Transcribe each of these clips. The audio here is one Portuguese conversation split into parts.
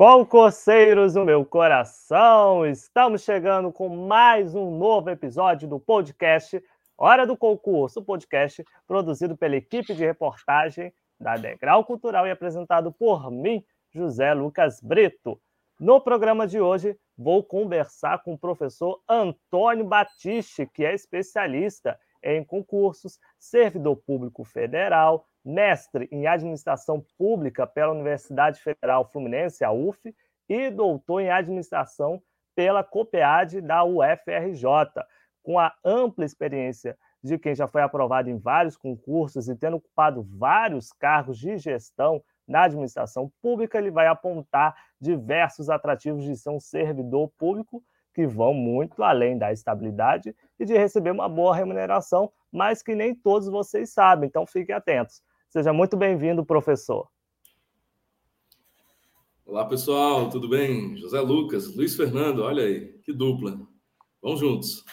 Concurseiros do meu coração, estamos chegando com mais um novo episódio do podcast Hora do Concurso, podcast produzido pela equipe de reportagem da Degrau Cultural e apresentado por mim, José Lucas Brito. No programa de hoje, vou conversar com o professor Antônio Batiste, que é especialista em concursos, servidor público federal, mestre em administração pública pela Universidade Federal Fluminense, a UF, e doutor em administração pela COPEAD da UFRJ, com a ampla experiência de quem já foi aprovado em vários concursos e tendo ocupado vários cargos de gestão na administração pública, ele vai apontar diversos atrativos de ser um servidor público que vão muito além da estabilidade e de receber uma boa remuneração, mas que nem todos vocês sabem, então fiquem atentos. Seja muito bem-vindo, professor. Olá, pessoal, tudo bem? José Lucas, Luiz Fernando, olha aí, que dupla. Vamos juntos.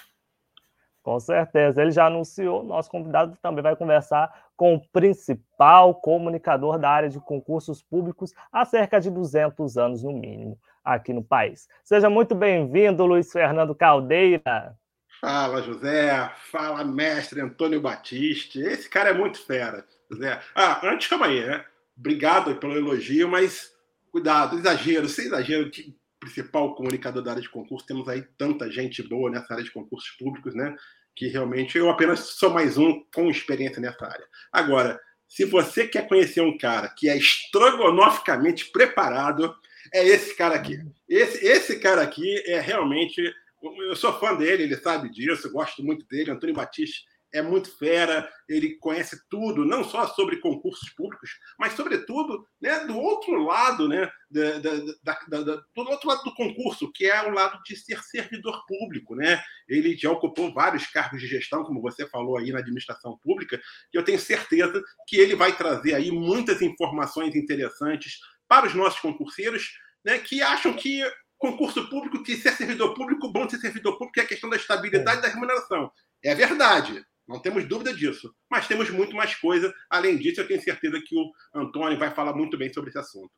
Com certeza. Ele já anunciou, nosso convidado também vai conversar com o principal comunicador da área de concursos públicos há cerca de 200 anos, no mínimo, aqui no país. Seja muito bem-vindo, Luiz Fernando Caldeira. Fala, José. Fala, mestre Antônio Batiste. Esse cara é muito fera. Zé. Ah, antes, calma aí, né? Obrigado pelo elogio, mas cuidado, exagero, sem exagero, principal comunicador da área de concurso, temos aí tanta gente boa nessa área de concursos públicos, né? Que realmente eu apenas sou mais um com experiência nessa área. Agora, se você quer conhecer um cara que é estrogonoficamente preparado, é esse cara aqui. Esse, esse cara aqui é realmente. Eu sou fã dele, ele sabe disso, gosto muito dele. Antônio Batista é muito fera, ele conhece tudo, não só sobre concursos públicos, mas, sobretudo, né, do outro lado, né, da, da, da, do outro lado do concurso, que é o lado de ser servidor público. Né? Ele já ocupou vários cargos de gestão, como você falou aí na administração pública, e eu tenho certeza que ele vai trazer aí muitas informações interessantes para os nossos concurseiros né, que acham que concurso público, que ser servidor público, bom ser servidor público é a questão da estabilidade é. da remuneração. É verdade. Não temos dúvida disso. Mas temos muito mais coisa. Além disso, eu tenho certeza que o Antônio vai falar muito bem sobre esse assunto.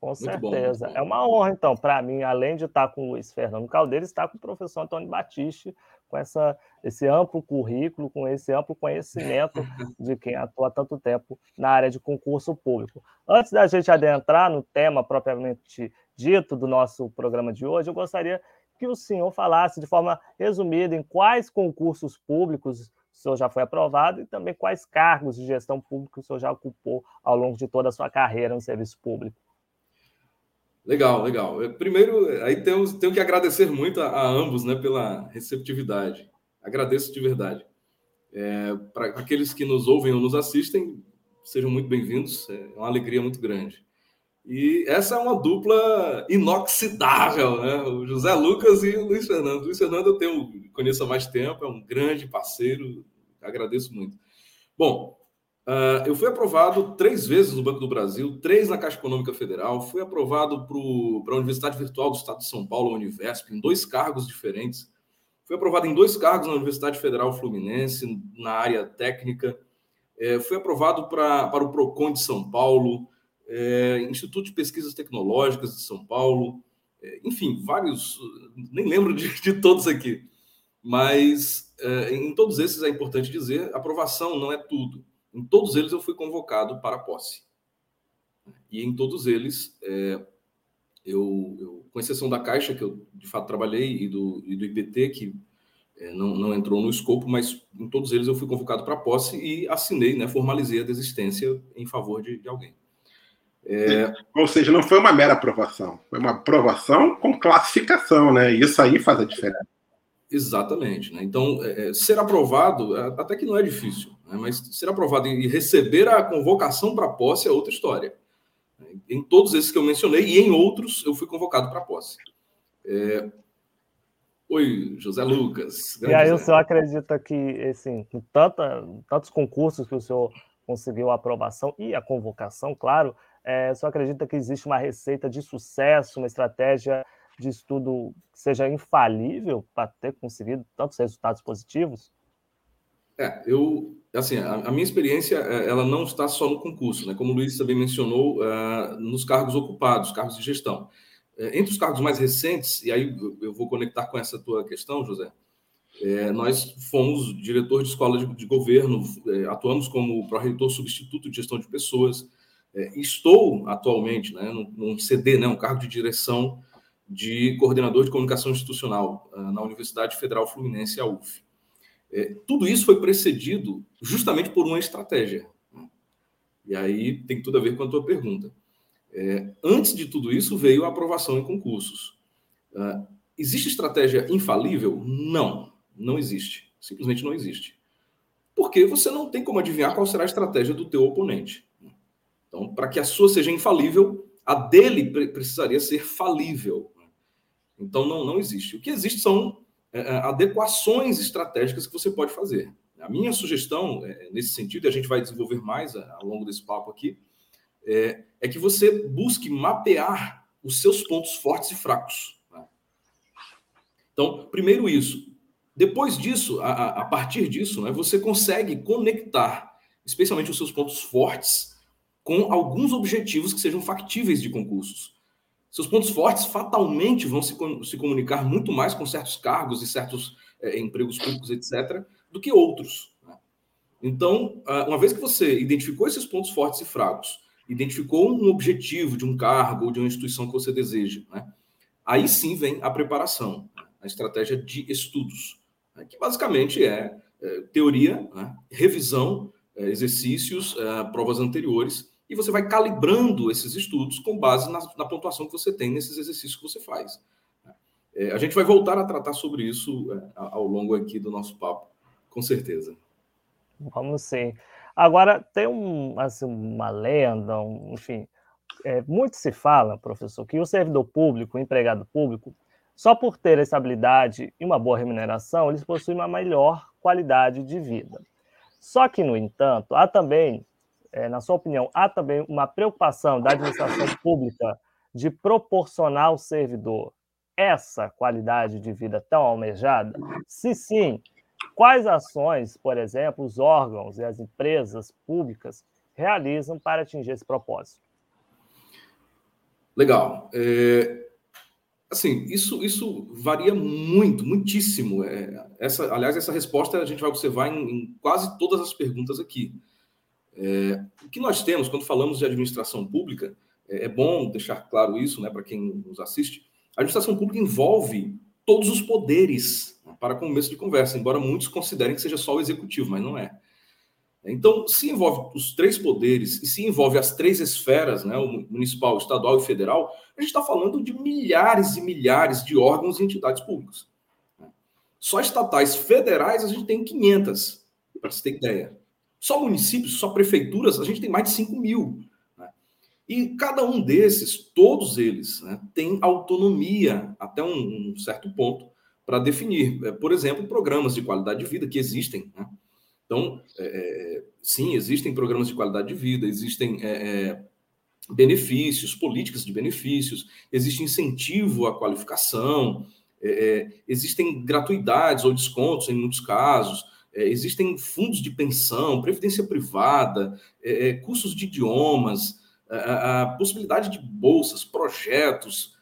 Com certeza. Bom, é uma honra, então, para mim, além de estar com o Luiz Fernando Caldeira, estar com o professor Antônio Batiste, com essa, esse amplo currículo, com esse amplo conhecimento de quem atua há tanto tempo na área de concurso público. Antes da gente adentrar no tema propriamente dito do nosso programa de hoje, eu gostaria que o senhor falasse de forma resumida em quais concursos públicos o senhor já foi aprovado e também quais cargos de gestão pública o senhor já ocupou ao longo de toda a sua carreira no serviço público. Legal, legal. Primeiro, aí temos, tenho que agradecer muito a, a ambos né, pela receptividade. Agradeço de verdade. É, Para aqueles que nos ouvem ou nos assistem, sejam muito bem-vindos. É uma alegria muito grande. E essa é uma dupla inoxidável, né? O José Lucas e o Luiz Fernando. O Luiz Fernando eu tenho, conheço há mais tempo, é um grande parceiro, agradeço muito. Bom, uh, eu fui aprovado três vezes no Banco do Brasil, três na Caixa Econômica Federal, fui aprovado para a Universidade Virtual do Estado de São Paulo, a Univesp, em dois cargos diferentes. Fui aprovado em dois cargos na Universidade Federal Fluminense, na área técnica. É, fui aprovado pra, para o PROCON de São Paulo, é, Instituto de Pesquisas Tecnológicas de São Paulo, é, enfim, vários, nem lembro de, de todos aqui, mas é, em todos esses é importante dizer, aprovação não é tudo. Em todos eles eu fui convocado para a posse. E em todos eles, é, eu, eu, com exceção da Caixa, que eu de fato trabalhei, e do, e do IPT, que é, não, não entrou no escopo, mas em todos eles eu fui convocado para posse e assinei, né, formalizei a desistência em favor de, de alguém. É... Ou seja, não foi uma mera aprovação, foi uma aprovação com classificação, né? Isso aí faz a diferença. Exatamente. Né? Então, é, é ser aprovado, é, até que não é difícil, né? mas ser aprovado e receber a convocação para posse é outra história. Em todos esses que eu mencionei e em outros, eu fui convocado para posse. É... Oi, José Lucas. E aí José. o senhor acredita que, assim, com tanta, tantos concursos que o senhor conseguiu a aprovação e a convocação, claro, é, senhor acredita que existe uma receita de sucesso, uma estratégia de estudo que seja infalível para ter conseguido tantos resultados positivos? É, eu, assim, a, a, minha experiência, é, ela não está só no concurso, né? Como o Luiz também mencionou, uh, nos cargos ocupados, cargos de gestão. É, entre os cargos mais recentes, e aí eu vou conectar com essa tua questão, José, é, nós fomos diretor de escola de, de governo, é, atuamos como pró-reitor substituto de gestão de pessoas. É, estou atualmente né, num, CD, né, um cargo de direção de coordenador de comunicação institucional uh, na Universidade Federal Fluminense, a UF. É, tudo isso foi precedido justamente por uma estratégia. Né? E aí tem tudo a ver com a tua pergunta. É, antes de tudo isso, veio a aprovação em concursos. Uh, existe estratégia infalível? Não, não existe. Simplesmente não existe. Porque você não tem como adivinhar qual será a estratégia do teu oponente. Então, para que a sua seja infalível, a dele precisaria ser falível. Então, não, não existe. O que existe são é, é, adequações estratégicas que você pode fazer. A minha sugestão, é, nesse sentido, e a gente vai desenvolver mais ao longo desse papo aqui, é, é que você busque mapear os seus pontos fortes e fracos. Né? Então, primeiro isso. Depois disso, a, a partir disso, né, você consegue conectar, especialmente os seus pontos fortes, com alguns objetivos que sejam factíveis de concursos. Seus pontos fortes fatalmente vão se, se comunicar muito mais com certos cargos e certos é, empregos públicos, etc., do que outros. Né? Então, uma vez que você identificou esses pontos fortes e fracos, identificou um objetivo de um cargo ou de uma instituição que você deseja, né? aí sim vem a preparação, a estratégia de estudos, né? que basicamente é, é teoria, né? revisão, é, exercícios, provas anteriores e você vai calibrando esses estudos com base na, na pontuação que você tem nesses exercícios que você faz. É, a gente vai voltar a tratar sobre isso é, ao longo aqui do nosso papo, com certeza. Vamos sim. Agora, tem um, assim, uma lenda, um, enfim, é, muito se fala, professor, que o servidor público, o empregado público, só por ter estabilidade e uma boa remuneração, eles possuem uma melhor qualidade de vida. Só que, no entanto, há também é, na sua opinião, há também uma preocupação da administração pública de proporcionar ao servidor essa qualidade de vida tão almejada? Se sim, quais ações, por exemplo, os órgãos e as empresas públicas realizam para atingir esse propósito? Legal. É, assim, isso, isso varia muito, muitíssimo. É, essa, aliás, essa resposta a gente vai observar em, em quase todas as perguntas aqui. É, o que nós temos quando falamos de administração pública, é, é bom deixar claro isso né, para quem nos assiste. A administração pública envolve todos os poderes, né, para começo de conversa, embora muitos considerem que seja só o executivo, mas não é. Então, se envolve os três poderes e se envolve as três esferas, né, o municipal, o estadual e federal, a gente está falando de milhares e milhares de órgãos e entidades públicas. Só estatais federais a gente tem 500, para você ter ideia. Só municípios, só prefeituras, a gente tem mais de 5 mil. Né? E cada um desses, todos eles, né, tem autonomia até um, um certo ponto para definir, é, por exemplo, programas de qualidade de vida que existem. Né? Então, é, é, sim, existem programas de qualidade de vida, existem é, é benefícios, políticas de benefícios, existe incentivo à qualificação, é, existem gratuidades ou descontos em muitos casos. É, existem fundos de pensão, previdência privada, é, é cursos de idiomas, a, a, possibilidade de bolsas, projetos.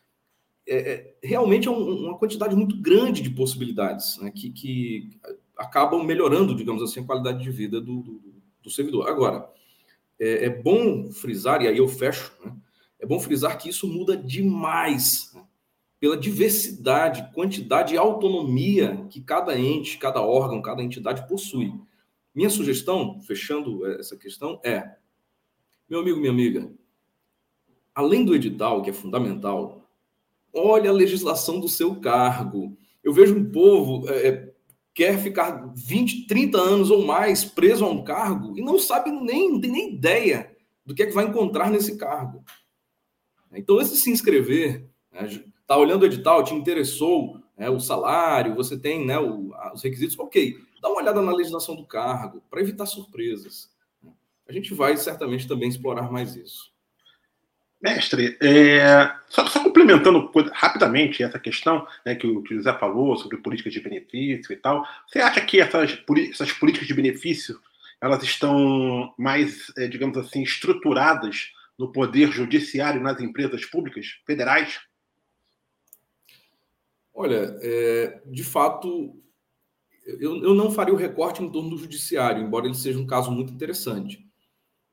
É, é realmente é um, uma quantidade muito grande de possibilidades né, que, que, acabam melhorando, digamos assim, a qualidade de vida do, do, do servidor. Agora, é, é, bom frisar, e aí eu fecho, né, é bom frisar que isso muda demais. Né? Pela diversidade, quantidade e autonomia que cada ente, cada órgão, cada entidade possui. Minha sugestão, fechando essa questão, é: meu amigo, minha amiga, além do edital, que é fundamental, olhe a legislação do seu cargo. Eu vejo um povo é, é quer ficar 20, 30 anos ou mais preso a um cargo e não sabe nem, não tem nem ideia do que é que vai encontrar nesse cargo. Então, esse se inscrever, né, Tá olhando o edital, te interessou né, o salário, você tem né, o, os requisitos, ok. Dá uma olhada na legislação do cargo, para evitar surpresas. A gente vai certamente também explorar mais isso. Mestre, é, só, só, complementando rapidamente essa questão né, que, o, José falou sobre políticas de benefício e tal, você acha que essas, essas políticas de benefício elas estão mais, é, digamos assim, estruturadas no poder judiciário nas empresas públicas federais? Olha, é, de fato, eu, eu não faria o recorte em torno do judiciário, embora ele seja um caso muito interessante,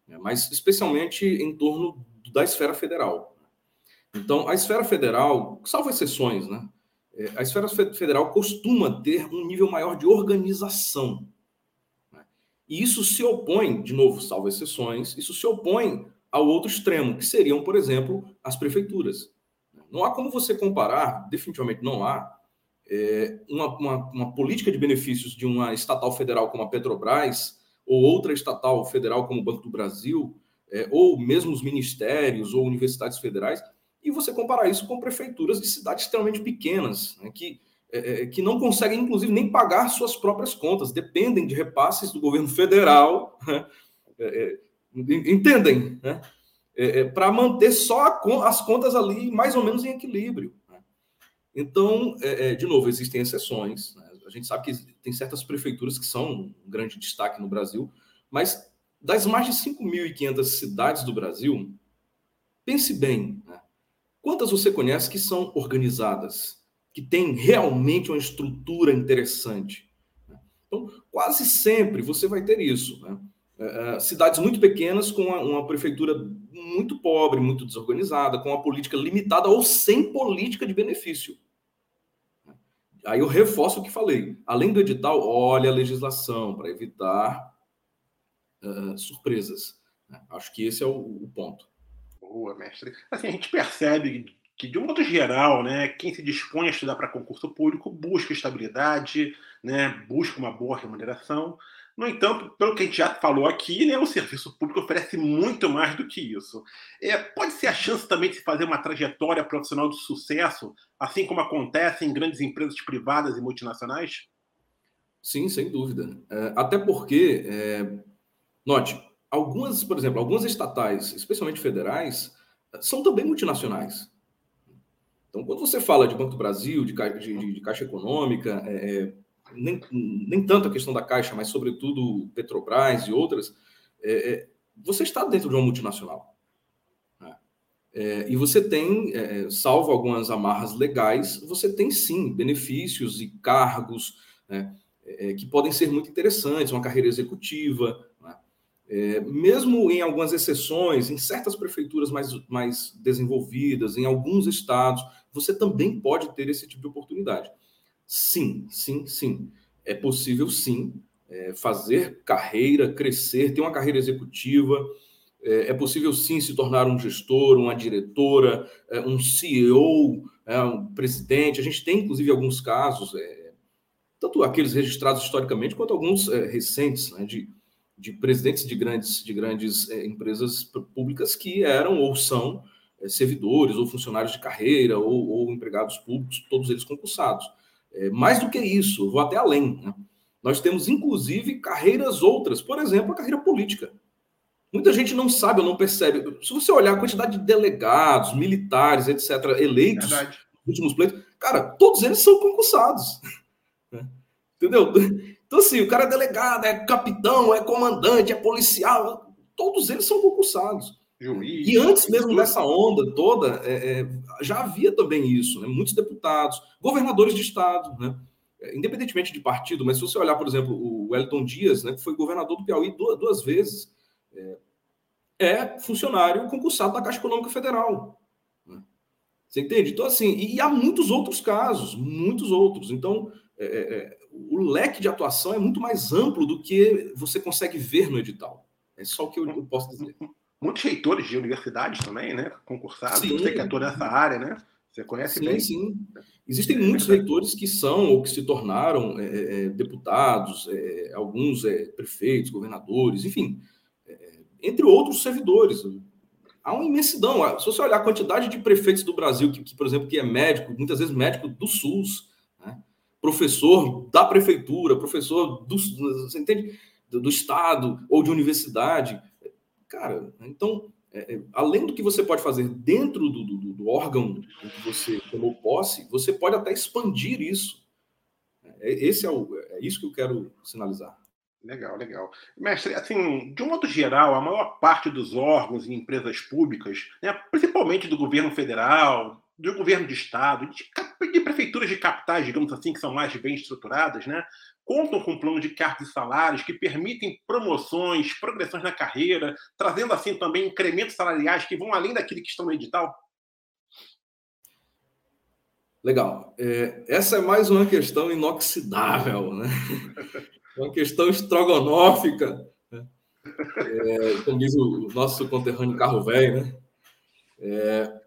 né, mas especialmente em torno da esfera federal. Então, a esfera federal, salvo exceções, né? É, a esfera federal costuma ter um nível maior de organização. Né? E isso se opõe, de novo, salvo exceções, isso se opõe ao outro extremo, que seriam, por exemplo, as prefeituras. Não há como você comparar, definitivamente não há, é, uma, uma, uma, política de benefícios de uma estatal federal como a Petrobras ou outra estatal federal como o Banco do Brasil, é, ou mesmo os ministérios ou universidades federais, e você comparar isso com prefeituras de cidades extremamente pequenas, né, que, é, é que não conseguem, inclusive, nem pagar suas próprias contas, dependem de repasses do governo federal. Né, é, é entendem? Né? É, é, para manter só as contas ali mais ou menos em equilíbrio. Né? Então, é, é, de novo, existem exceções. Né? A gente sabe que tem certas prefeituras que são um grande destaque no Brasil, mas das mais de 5.500 cidades do Brasil, pense bem, né? quantas você conhece que são organizadas, que têm realmente uma estrutura interessante? Né? Então, quase sempre você vai ter isso. Né? Cidades muito pequenas com uma, prefeitura muito pobre, muito desorganizada, com uma política limitada ou sem política de benefício. Aí eu reforço o que falei. Além do edital, olha a legislação para evitar uh, surpresas. Acho que esse é o, o, ponto. Boa, mestre. Assim, a gente percebe que, de um modo geral, né, quem se dispõe a estudar para concurso público busca estabilidade, né, busca uma boa remuneração, no entanto, pelo que a gente já falou aqui, né, o serviço público oferece muito mais do que isso. É, pode ser a chance também de se fazer uma trajetória profissional de sucesso, assim como acontece em grandes empresas privadas e multinacionais? Sim, sem dúvida. É, até porque, é, note, algumas, por exemplo, algumas estatais, especialmente federais, são também multinacionais. Então, quando você fala de Banco do Brasil, de, de, de Caixa Econômica, é, é nem, nem tanto a questão da Caixa, mas sobretudo Petrobras e outras, é, é você está dentro de uma multinacional. Né? É, e você tem, é, salvo algumas amarras legais, você tem sim benefícios e cargos né, é, que podem ser muito interessantes, uma carreira executiva. Né? É, mesmo em algumas exceções, em certas prefeituras mais, mais desenvolvidas, em alguns estados, você também pode ter esse tipo de oportunidade. Sim, sim, sim. É possível, sim, é, fazer carreira, crescer, ter uma carreira executiva. É, é, possível, sim, se tornar um gestor, uma diretora, é, um CEO, é, um presidente. A gente tem, inclusive, alguns casos, é, tanto aqueles registrados historicamente, quanto alguns é, recentes, né, de, de presidentes de grandes, de grandes empresas públicas que eram ou são servidores ou funcionários de carreira ou, ou empregados públicos, todos eles concursados. É, mais do que isso, vou até além. Né? Nós temos, inclusive, carreiras outras, por exemplo, a carreira política. Muita gente não sabe ou não percebe. Se você olhar a quantidade de delegados, militares, etc., eleitos Verdade. nos últimos pleitos, cara, todos eles são concursados. Entendeu? Então, assim, o cara é delegado, é capitão, é comandante, é policial, todos eles são concursados. Juiz, e antes mesmo dessa onda toda, é, é, já havia também isso, né? muitos deputados, governadores de estado, né? É, independentemente de partido, mas se você olhar, por exemplo, o Wellington Dias, né, que foi governador do Piauí duas, duas vezes, é, é, funcionário concursado da Caixa Econômica Federal. Né? Você entende? Então, assim, e, e, há muitos outros casos, muitos outros. Então, é, é, o leque de atuação é muito mais amplo do que você consegue ver no edital. É só o que eu posso dizer muitos reitores de universidades também, né? Concursados, sim. você que atua nessa área, né? Você conhece sim, bem. Sim, Existem muitos reitores que são ou que se tornaram é, é, é deputados, é, alguns é, prefeitos, governadores, enfim, é, entre outros servidores. Há uma imensidão. Se você olhar a quantidade de prefeitos do Brasil, que, que por exemplo, que é médico, muitas vezes médico do SUS, professor da prefeitura, professor do, você entende? do estado ou de universidade. Cara, então, é, é, além do que você pode fazer dentro do, do, do órgão em que você tomou posse, você pode até expandir isso. É, esse é, o, é isso que eu quero sinalizar. Legal, legal. Mestre, assim, de um modo geral, a maior parte dos órgãos e empresas públicas, né, principalmente do governo federal, do governo de estado, de, de, prefeituras de capitais, digamos assim, que são mais bem estruturadas, né, contam com um plano de cargos e salários que permitem promoções, progressões na carreira, trazendo assim também incrementos salariais que vão além daquele que estão no edital? Legal. É, essa é mais uma questão inoxidável, né? uma questão estrogonófica, né? é, como diz o nosso conterrâneo carro velho, né? É,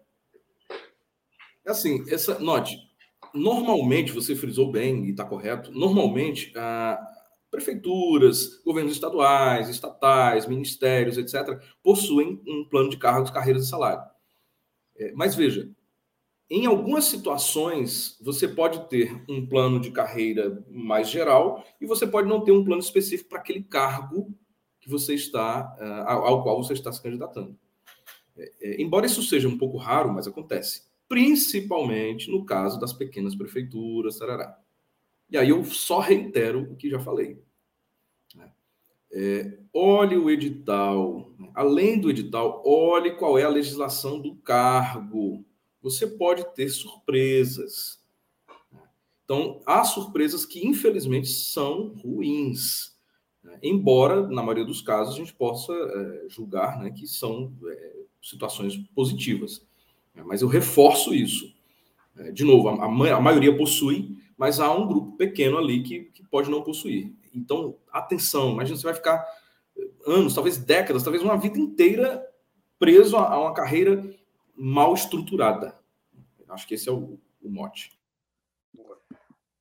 assim, essa, note, normalmente, você frisou bem e está correto, normalmente, ah, prefeituras, governos estaduais, estatais, ministérios, etc., possuem um plano de cargos, carreiras e salário. É, mas veja, em algumas situações, você pode ter um plano de carreira mais geral e você pode não ter um plano específico para aquele cargo que você está, uh, ao qual você está se candidatando. É, é, embora isso seja um pouco raro, mas acontece. Principalmente no caso das pequenas prefeituras, tarará. E aí eu só reitero o que já falei. Né? É, olhe o edital. Além do edital, olhe qual é a legislação do cargo você pode ter surpresas. Então, há surpresas que, infelizmente, são ruins. Né? Embora, na maioria dos casos, a gente possa é, julgar né, que são é, situações positivas. Mas eu reforço isso. É, de novo, a, maioria possui, mas há um grupo pequeno ali que, que pode não possuir. Então, atenção, imagina você vai ficar anos, talvez décadas, talvez uma vida inteira preso a uma carreira mal estruturada. Acho que esse é o, o mote.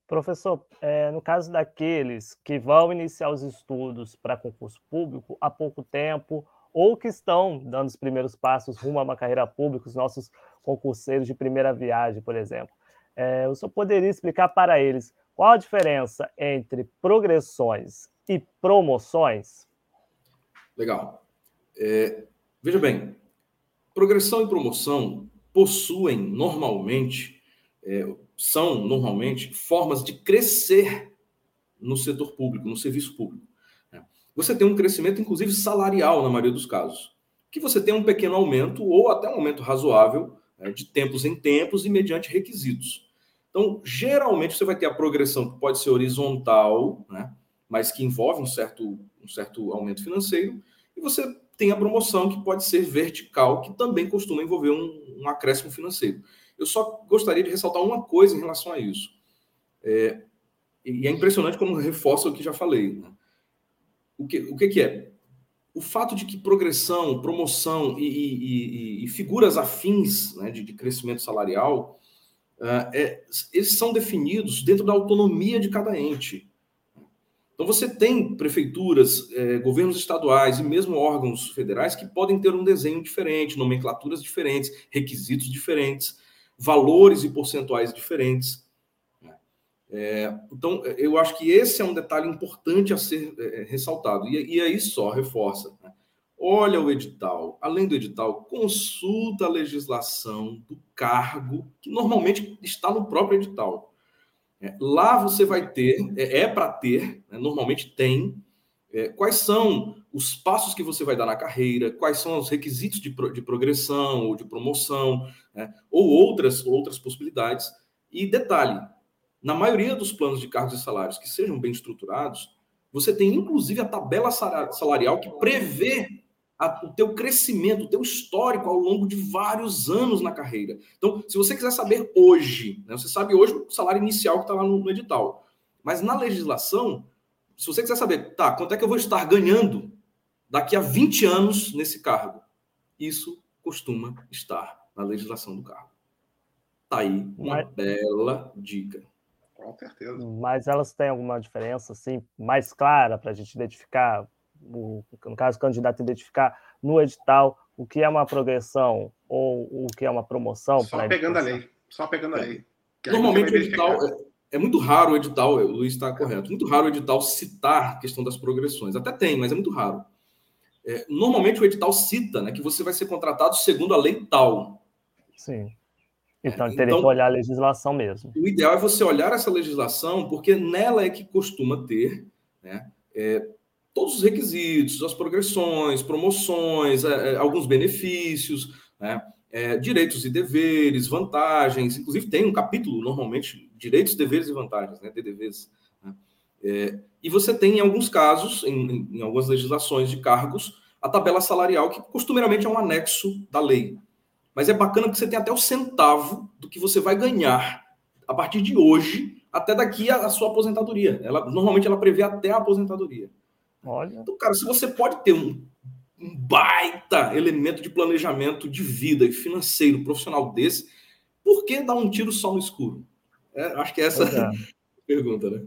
Professor, é, no caso daqueles que vão iniciar os estudos para concurso público há pouco tempo, ou que estão dando os primeiros passos rumo a uma carreira pública, os nossos concurseiros de primeira viagem, por exemplo, é, o senhor poderia explicar para eles qual a diferença entre progressões e promoções? Legal. É, veja bem, Progressão e promoção possuem normalmente, é, são normalmente formas de crescer no setor público, no serviço público. Você tem um crescimento, inclusive salarial, na maioria dos casos, que você tem um pequeno aumento ou até um aumento razoável né, de tempos em tempos e mediante requisitos. Então, geralmente você vai ter a progressão que pode ser horizontal, né, mas que envolve um certo, um certo aumento financeiro, e você tem a promoção, que pode ser vertical, que também costuma envolver um, um acréscimo financeiro. Eu só gostaria de ressaltar uma coisa em relação a isso. É, e é impressionante como reforça o que já falei. Né? O, que, o que, que é? O fato de que progressão, promoção e, e, e, e figuras afins né, de, de, crescimento salarial, uh, é, eles são definidos dentro da autonomia de cada ente. Então, você tem prefeituras, eh, governos estaduais e mesmo órgãos federais que podem ter um desenho diferente, nomenclaturas diferentes, requisitos diferentes, valores e percentuais diferentes. É, então, eu acho que esse é um detalhe importante a ser é, ressaltado. E, e, aí só reforça. Né? Olha o edital. Além do edital, consulta a legislação do cargo, que normalmente está no próprio edital. É, lá você vai ter, é, é para ter, né, normalmente tem, é, quais são os passos que você vai dar na carreira, quais são os requisitos de, pro, de progressão ou de promoção, né, ou outras, outras possibilidades. E detalhe, na maioria dos planos de cargos e salários que sejam bem estruturados, você tem inclusive a tabela salarial que prevê a, o teu crescimento, o teu histórico ao longo de vários anos na carreira. Então, se você quiser saber hoje, né, você sabe hoje o salário inicial que está lá no, no, edital. Mas na legislação, se você quiser saber, tá, quanto é que eu vou estar ganhando daqui a 20 anos nesse cargo? Isso costuma estar na legislação do cargo. Tá aí uma Mas... bela dica. Com certeza. Mas elas têm alguma diferença assim mais clara para a gente identificar o, no caso, o candidato identificar no edital o que é uma progressão ou o que é uma promoção. Só pegando a lei. Só pegando a lei. Normalmente o edital, é muito raro o edital, o Luiz está correto, muito raro o edital citar a questão das progressões. Até tem, mas é muito raro. É, normalmente o edital cita né, que você vai ser contratado segundo a lei tal. Sim. Então, teria então, que olhar a legislação mesmo. O ideal é você olhar essa legislação, porque nela é que costuma ter né, é, todos os requisitos, as progressões, promoções, é, é alguns benefícios, né, é, direitos e deveres, vantagens. Inclusive, tem um capítulo, normalmente, direitos, deveres e vantagens, né, DDVs. Né, é, e você tem, em alguns casos, em, em algumas legislações de cargos, a tabela salarial, que costumeiramente é um anexo da lei. Mas é bacana que você tem até o centavo do que você vai ganhar a partir de hoje até daqui a, a sua aposentadoria. Ela normalmente ela prevê até a aposentadoria. Olha. Então, cara, se você pode ter um, um baita elemento de planejamento de vida e financeiro profissional desse, por que dar um tiro só no escuro? É, acho que é essa é. a pergunta, né?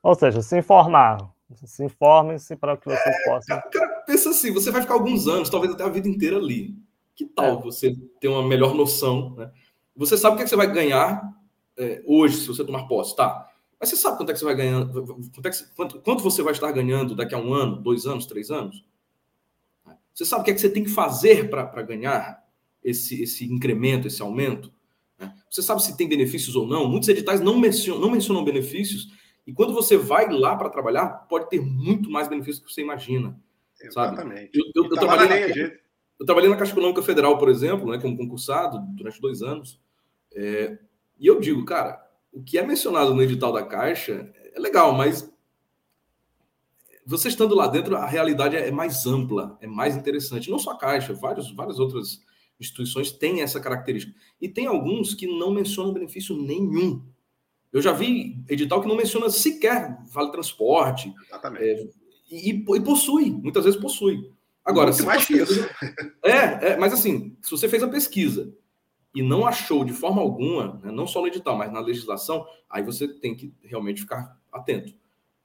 Ou seja, se informar. Se informem-se para que vocês é, possam. Cara, pensa assim: você vai ficar alguns anos, talvez até a vida inteira ali. Que tal é. você ter uma melhor noção? Né? Você sabe o que, é que você vai ganhar é, hoje, se você tomar posse, tá? Mas você sabe quanto é que você vai ganhar, quanto, é que, quanto, quanto, você vai estar ganhando daqui a um ano, dois anos, três anos? Você sabe o que é que você tem que fazer para ganhar esse, esse incremento, esse aumento? Né? Você sabe se tem benefícios ou não? Muitos editais não mencionam, não mencionam benefícios, e quando você vai lá para trabalhar, pode ter muito mais benefícios do que você imagina. Exatamente. Sabe? Eu, eu, eu tá trabalhei na, eu trabalhei na Caixa Econômica Federal, por exemplo, né, como concursado durante dois anos. É, e eu digo, cara, o que é mencionado no edital da Caixa é legal, mas você estando lá dentro, a realidade é mais ampla, é mais interessante. Não só a Caixa, vários, várias outras instituições têm essa característica. E tem alguns que não mencionam benefício nenhum. Eu já vi edital que não menciona sequer vale transporte. É, e, e, possui, muitas vezes possui. Agora, Muito se mais você... isso. É, é, mas assim, se você fez a pesquisa e não achou de forma alguma, né, não só no edital, mas na legislação, aí você tem que realmente ficar atento.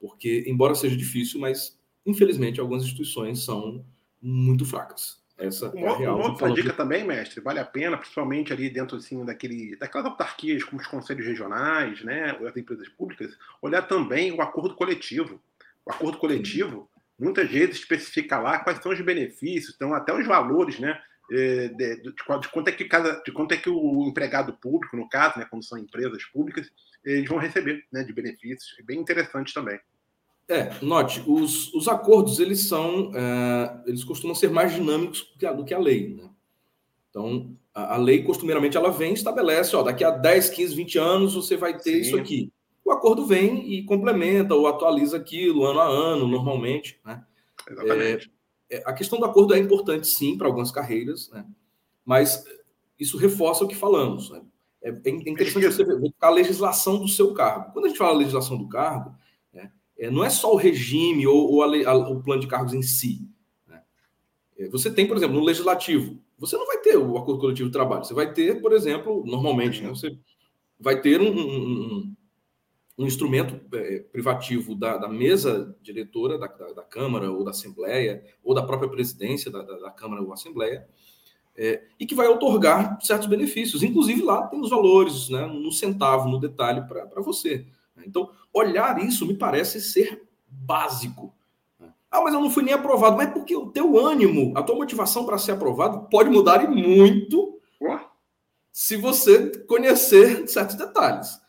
Porque, embora seja difícil, mas infelizmente algumas instituições são muito fracas. Essa uma, é a real. Uma outra dica também, mestre, vale a pena, principalmente ali dentro assim, daquele, daquelas autarquias como os conselhos regionais, né, as empresas públicas, olhar também o acordo coletivo. O acordo coletivo, muitas vezes especifica lá quais são os benefícios, então até os valores, né? É, de, de, de, quanto é que cada, de quanto é que o empregado público, no caso, né, quando são empresas públicas, eles vão receber né, de benefícios. É bem interessante também. É, note, os, os acordos eles são, é, eles costumam ser mais dinâmicos do que a, do que a lei, né? Então, a, a, lei costumeiramente ela vem e estabelece, ó, daqui a 10, 15, 20 anos você vai ter Sim. isso aqui o acordo vem e complementa ou atualiza aquilo ano a ano, normalmente. Né? Exatamente. É, é, a questão do acordo é importante, sim, para algumas carreiras, né? mas isso reforça o que falamos. Né? É, é interessante você ver a legislação do seu cargo. Quando a gente fala legislação do cargo, né, é, não é só o regime ou, ou a, a, o plano de cargos em si. Né? É, você tem, por exemplo, no legislativo, você não vai ter o acordo coletivo de trabalho. Você vai ter, por exemplo, normalmente, né, você vai ter um, um um instrumento é, privativo da, da, mesa diretora da, da, da, Câmara ou da Assembleia, ou da própria presidência da, da Câmara ou Assembleia, é, e que vai otorgar certos benefícios. Inclusive lá tem os valores, né, no centavo, no detalhe para você. Então, olhar isso me parece ser básico. Ah, mas eu não fui nem aprovado. Mas porque o teu ânimo, a tua motivação para ser aprovado pode mudar e muito se você conhecer certos detalhes.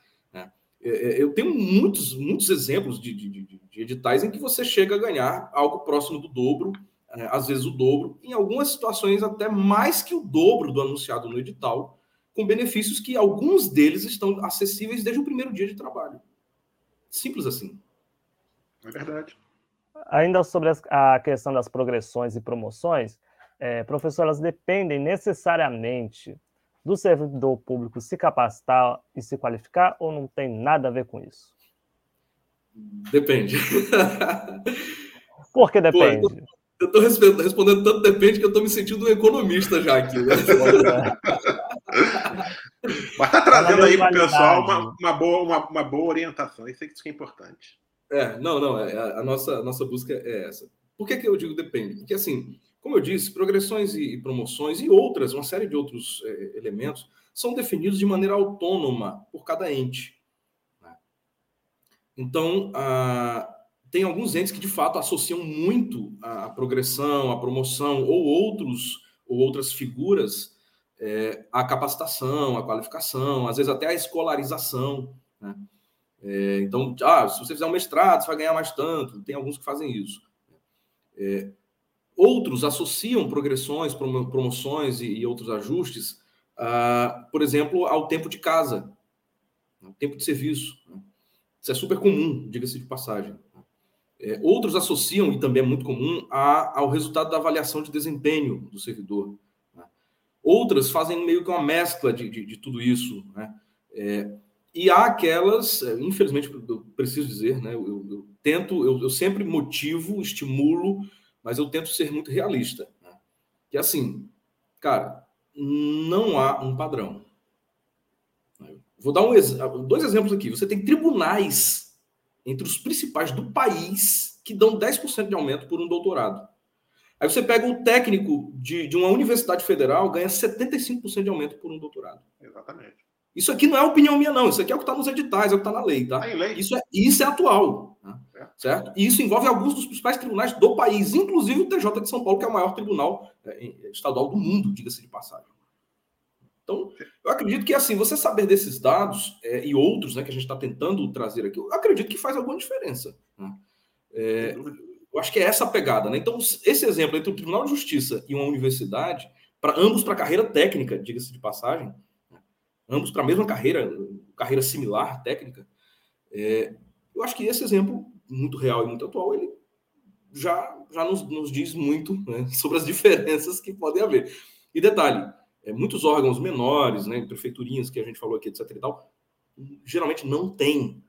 É, é, eu tenho muitos, muitos exemplos de, de, de, de, editais em que você chega a ganhar algo próximo do dobro, é, às vezes o dobro, em algumas situações até mais que o dobro do anunciado no edital, com benefícios que alguns deles estão acessíveis desde o primeiro dia de trabalho. Simples assim. É verdade. Ainda sobre a questão das progressões e promoções, é, professor, elas dependem necessariamente do servidor público se capacitar e se qualificar ou não tem nada a ver com isso? Depende. Por que depende? Pô, eu estou respondendo tanto depende que eu estou me sentindo um economista já aqui. Né? Mas está trazendo aí para o pessoal uma, uma, boa, uma, uma, boa orientação. Isso é que é importante. É, não, não. É, a, nossa, a nossa busca é essa. Por que, que eu digo depende? Porque, assim, como eu disse, progressões e promoções e outras, uma série de outros é, elementos, são definidos de maneira autônoma por cada ente. Né? Então, ah, tem alguns entes que de fato associam muito a progressão, a promoção ou outros ou outras figuras é, à capacitação, à qualificação, às vezes até à escolarização. Né? É, então, ah, se você fizer um mestrado, você vai ganhar mais tanto. Tem alguns que fazem isso. É, outros associam progressões, promoções e, outros ajustes, ah, por exemplo, ao tempo de casa, ao tempo de serviço. Né? Isso é super comum, diga-se de passagem. É, outros associam, e também é muito comum, a, ao resultado da avaliação de desempenho do servidor. Né? Outras fazem meio que uma mescla de, de, de tudo isso. Né? É, e há aquelas, é, infelizmente, eu preciso dizer, né? eu, eu tento, eu, eu, sempre motivo, estimulo, mas eu tento ser muito realista. Né? Que assim, cara, não há um padrão. Vou dar um, dois exemplos aqui. Você tem tribunais entre os principais do país que dão 10% de aumento por um doutorado. Aí você pega um técnico de, de uma universidade federal, ganha 75% de aumento por um doutorado. Exatamente. Isso aqui não é opinião minha, não. Isso aqui é o que está nos editais, é o que está na lei, tá? tá lei. Isso, é, isso é atual. Né? É. Certo? E isso envolve alguns dos principais tribunais do país, inclusive o TJ de São Paulo, que é o maior tribunal é, estadual do mundo, diga-se de passagem. Então, eu acredito que assim, você saber desses dados é, e outros né, que a gente está tentando trazer aqui, eu acredito que faz alguma diferença. Né? É, eu acho que é essa a pegada. Né? Então, esse exemplo entre o Tribunal de Justiça e uma universidade, para ambos para carreira técnica, diga-se de passagem? Ambos para a mesma carreira, carreira similar, técnica, é, eu acho que esse exemplo, muito real e muito atual, ele já, já nos, nos diz muito né, sobre as diferenças que podem haver. E detalhe, é, muitos órgãos menores, né, prefeiturinhas que a gente falou aqui, etc. e tal, geralmente não tem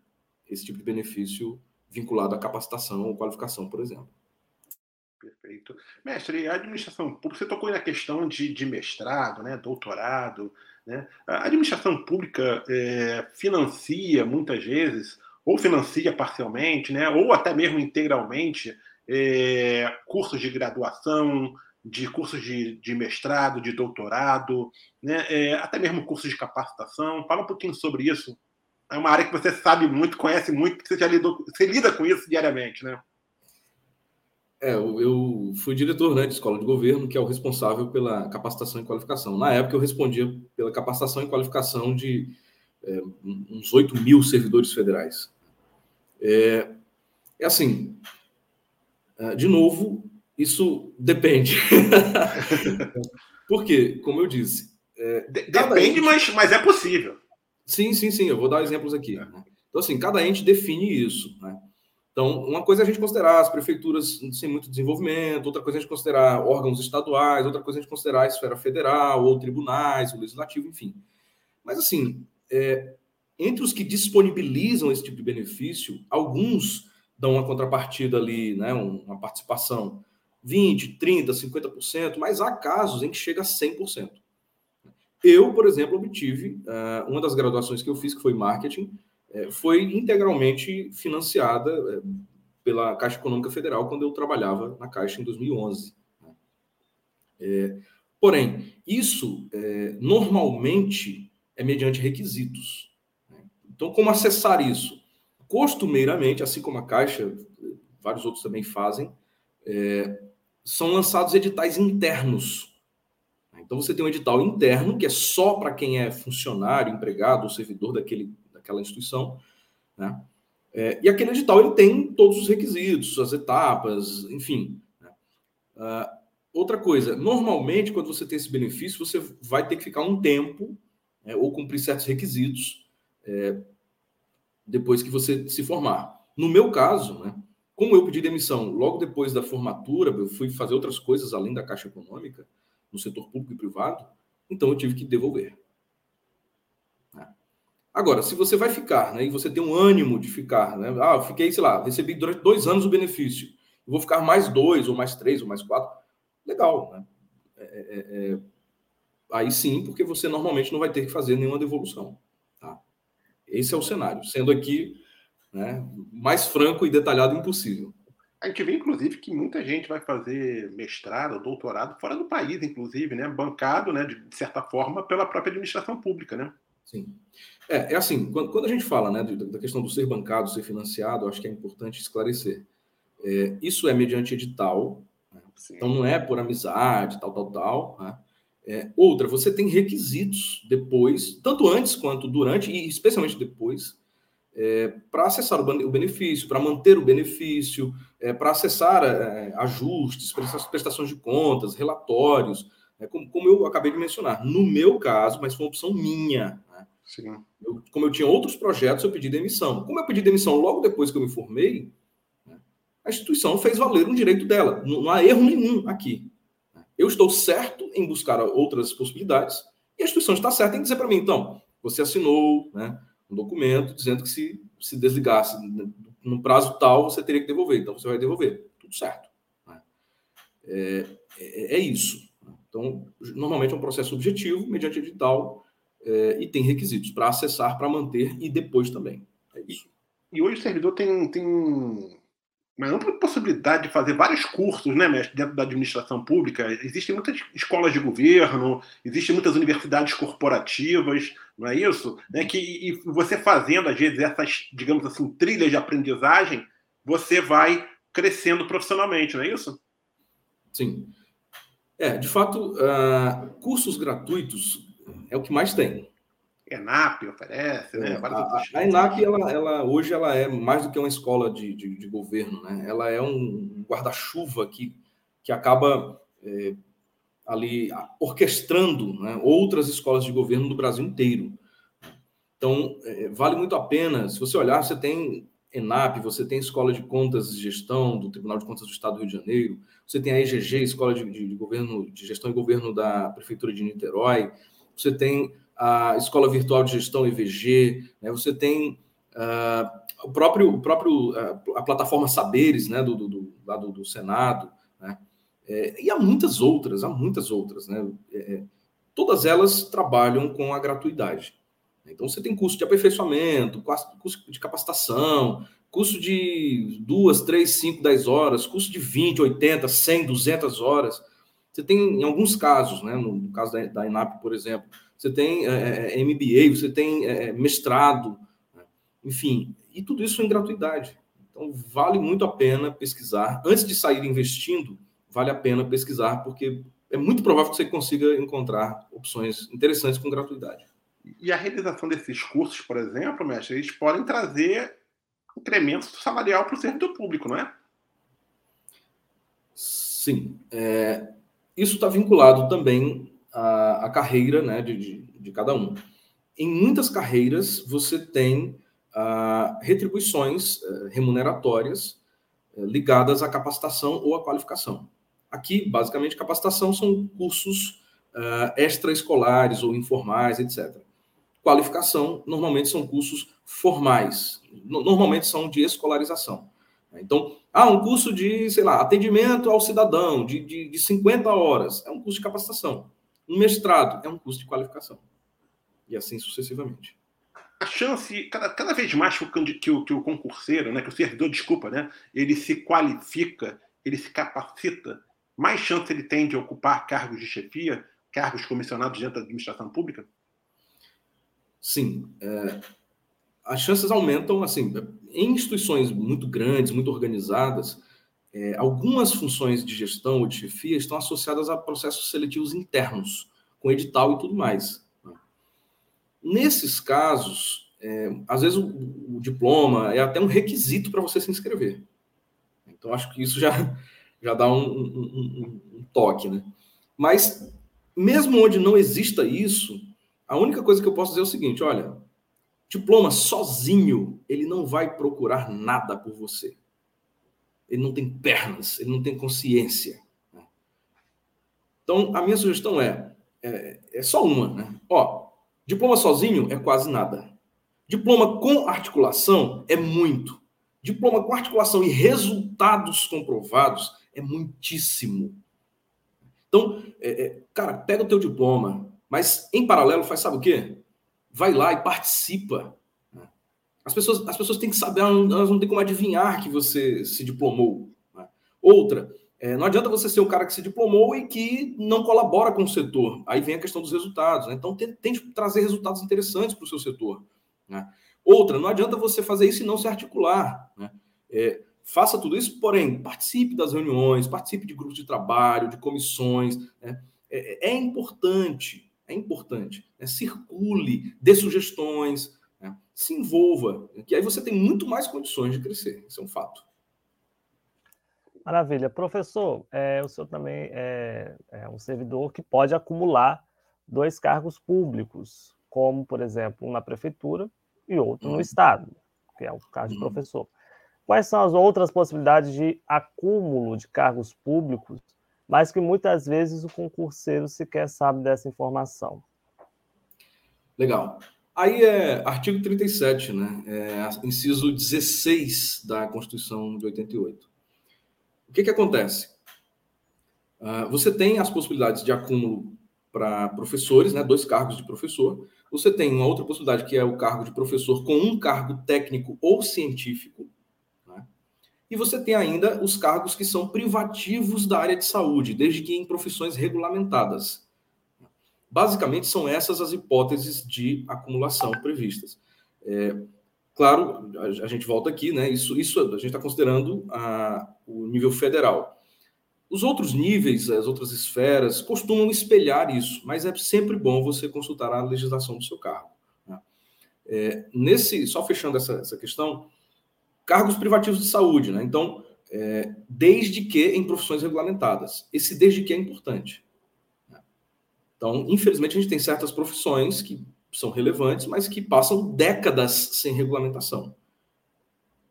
esse tipo de benefício vinculado à capacitação ou qualificação, por exemplo. Perfeito. Mestre, a administração pública, você tocou na questão de, de mestrado, né, doutorado. Né? A administração pública é, financia, muitas vezes, ou financia parcialmente, né, ou até mesmo integralmente, é, cursos de graduação, de cursos de, de mestrado, de doutorado, né? É, até mesmo cursos de capacitação. Fala um pouquinho sobre isso. É uma área que você sabe muito, conhece muito, porque você já lidou, você lida com isso diariamente, né? É, eu fui diretor né, de escola de governo, que é o responsável pela capacitação e qualificação. Na época, eu respondia pela capacitação e qualificação de é, uns 8 mil servidores federais. É, é assim, é, de novo, isso depende. Porque, como eu disse. É, depende, ente... mas, mas é possível. Sim, sim, sim. Eu vou dar exemplos aqui. Né? Então, assim, cada ente define isso. Né? Então, uma coisa é a gente considerar as prefeituras sem muito desenvolvimento, outra coisa é a gente considerar órgãos estaduais, outra coisa é a gente considerar a esfera federal, ou tribunais, o legislativo, enfim. Mas, assim, é, entre os que disponibilizam esse tipo de benefício, alguns dão uma contrapartida ali, né, uma participação 20%, 30%, 50%, mas há casos em que chega a 100%. Eu, por exemplo, obtive uh, uma das graduações que eu fiz, que foi marketing, foi integralmente financiada uh, pela Caixa Econômica Federal quando eu trabalhava na Caixa em 2011. Né? É, porém, isso normalmente é mediante requisitos. Né? Então, como acessar isso? Costumeiramente, assim como a Caixa, vários outros também fazem, é, são lançados editais internos. Então você tem um edital interno, que é só para quem é funcionário, empregado ou servidor daquele, daquela instituição. Né? É, e aquele edital ele tem todos os requisitos, as etapas, enfim. Né? Uh, outra coisa, normalmente, quando você tem esse benefício, você vai ter que ficar um tempo né, ou cumprir certos requisitos é, depois que você se formar. No meu caso, né, como eu pedi demissão logo depois da formatura, eu fui fazer outras coisas além da Caixa Econômica, no setor público e privado, então eu tive que devolver. Agora, se você vai ficar, né, e você tem um ânimo de ficar, né, ah, eu fiquei, sei lá, recebi durante dois anos o benefício, vou ficar mais dois, ou mais três, ou mais quatro, legal, né? É, é, é, aí sim, porque você normalmente não vai ter que fazer nenhuma devolução. Tá? Esse é o cenário. Sendo aqui né? mais franco e detalhado impossível. A gente vê, inclusive, que muita gente vai fazer mestrado, doutorado fora do país, inclusive, né? bancado, né, de certa forma, pela própria administração pública. Né? Sim. É, é assim, quando, quando a gente fala né, da questão do ser bancado, ser financiado, acho que é importante esclarecer. É, isso é mediante edital, né? então não é por amizade, tal, tal, tal. Né? É, outra, você tem requisitos depois, tanto antes quanto durante, e especialmente depois, é, para acessar o benefício, para manter o benefício, é, para acessar é, ajustes, prestações de contas, relatórios, né, como, como, eu acabei de mencionar. No meu caso, mas foi uma opção minha. Né? Eu, como eu tinha outros projetos, eu pedi demissão. Como eu pedi demissão logo depois que eu me formei, né, a instituição fez valer um direito dela. Não, não há erro nenhum aqui. Né. Eu estou certo em buscar outras possibilidades e a instituição está certa em dizer para mim, então, você assinou, né? um documento dizendo que se, se desligasse num prazo tal, você teria que devolver. Então, você vai devolver. Tudo certo. Né? É, é, é, isso. Então, normalmente é um processo objetivo, mediante edital, é, e tem requisitos para acessar, para manter e depois também. É isso. E hoje o servidor tem, tem uma ampla possibilidade de fazer vários cursos, né, mestre, dentro da administração pública. Existem muitas escolas de governo, existem muitas universidades corporativas, não é isso? Né, que, e você fazendo, às vezes, essas, digamos assim, trilhas de aprendizagem, você vai crescendo profissionalmente, não é isso? Sim. É, de fato, uh, cursos gratuitos é o que mais tem. ENAP oferece, né? É, a, a, ENAP, ela, ela, hoje, ela é mais do que uma escola de, de, de governo, né? Ela é um guarda-chuva que, que acaba é, ali orquestrando né, outras escolas de governo do Brasil inteiro. Então, é, vale muito a pena. Se você olhar, você tem ENAP, você tem Escola de Contas e Gestão do Tribunal de Contas do Estado do Rio de Janeiro, você tem a EGG, Escola de, de, de Governo de Gestão e Governo da Prefeitura de Niterói, você tem a Escola Virtual de Gestão EVG, né? você tem uh, o próprio, o próprio uh, a plataforma Saberes, né, do, do, do lá do, do Senado, né? É, e há muitas outras, há muitas outras, né? É, é todas elas trabalham com a gratuidade. Então você tem curso de aperfeiçoamento, curso de capacitação, curso de duas, três, cinco, dez horas, curso de 20, 80, 100, 200 horas. Você tem, em alguns casos, né, no caso da, da INAP, por exemplo, você tem é, é MBA, você tem é, mestrado, né? enfim, e tudo isso em gratuidade. Então, vale muito a pena pesquisar. Antes de sair investindo, vale a pena pesquisar, porque é muito provável que você consiga encontrar opções interessantes com gratuidade. E a realização desses cursos, por exemplo, mestre, eles podem trazer incremento salarial para o servidor público, não é? Sim. É, isso está vinculado também à, à carreira né, de, de, de, cada um. Em muitas carreiras, você tem ah, retribuições eh, remuneratórias eh, ligadas à capacitação ou à qualificação. Aqui, basicamente, capacitação são cursos uh, extraescolares ou informais, etc. Qualificação, normalmente, são cursos formais, normalmente são de escolarização. Então, ah, um curso de, sei lá, atendimento ao cidadão, de, de, de 50 horas, é um curso de capacitação. Um mestrado é um curso de qualificação. E assim sucessivamente. A chance, cada, cada vez mais que o, que, o, que o concurseiro, né, que o servidor, desculpa, né, ele se qualifica, ele se capacita, mais chance ele tem de ocupar cargos de chefia, cargos comissionados dentro da administração pública? Sim. É, as chances aumentam, assim, em instituições muito grandes, muito organizadas, é, algumas funções de gestão ou de chefia estão associadas a processos seletivos internos, com edital e tudo mais. Né? Nesses casos, é, às vezes o, o, diploma é até um requisito para você se inscrever. Então, acho que isso já, já dá um, um, um, toque, né? Mas, mesmo onde não exista isso, a única coisa que eu posso dizer é o seguinte: olha, diploma sozinho, ele não vai procurar nada por você. Ele não tem pernas, ele não tem consciência. Né? Então, a minha sugestão é, é, é só uma, né? Ó, diploma sozinho é quase nada. Diploma com articulação é muito. Diploma com articulação e resultados comprovados é muitíssimo. Então, é, é, cara, pega o teu diploma, mas em paralelo faz sabe o quê? Vai lá e participa. As pessoas, as pessoas têm que saber, elas não têm como adivinhar que você se diplomou. Outra, É, não adianta você ser o cara que se diplomou e que não colabora com o setor. Aí vem a questão dos resultados. Né? Então, tente trazer resultados interessantes para o seu setor. Né? Outra, não adianta você fazer isso e não se articular. Né? É, faça tudo isso, porém, participe das reuniões, participe de grupos de trabalho, de comissões. Né? É, é, importante, é importante. Né? Circule, dê sugestões, né? se envolva, que aí você tem muito mais condições de crescer. Isso é um fato. Maravilha. Professor, é, o senhor também é, é, um servidor que pode acumular dois cargos públicos, como, por exemplo, um na prefeitura e outro no uhum. Estado, que é o caso de uhum. professor. Quais são as outras possibilidades de acúmulo de cargos públicos, mas que muitas vezes o concurseiro sequer sabe dessa informação? Legal. Aí é artigo 37, né? É, inciso 16 da Constituição de 88 que, que acontece? Uh, você tem as possibilidades de acúmulo para professores, né, dois cargos de professor. Você tem uma outra possibilidade que é o cargo de professor com um cargo técnico ou científico. E você tem ainda os cargos que são privativos da área de saúde, desde que em profissões regulamentadas. Basicamente, são essas as hipóteses de acumulação previstas. É, Claro, a, gente volta aqui, né? Isso, isso a gente está considerando a, o nível federal. Os outros níveis, as outras esferas, costumam espelhar isso, mas é sempre bom você consultar a legislação do seu cargo. Né? É, nesse, só fechando essa, essa questão, cargos privativos de saúde, né? Então, é, desde que em profissões regulamentadas. Esse desde que é importante. Então, infelizmente, a gente tem certas profissões que são relevantes, mas que passam décadas sem regulamentação.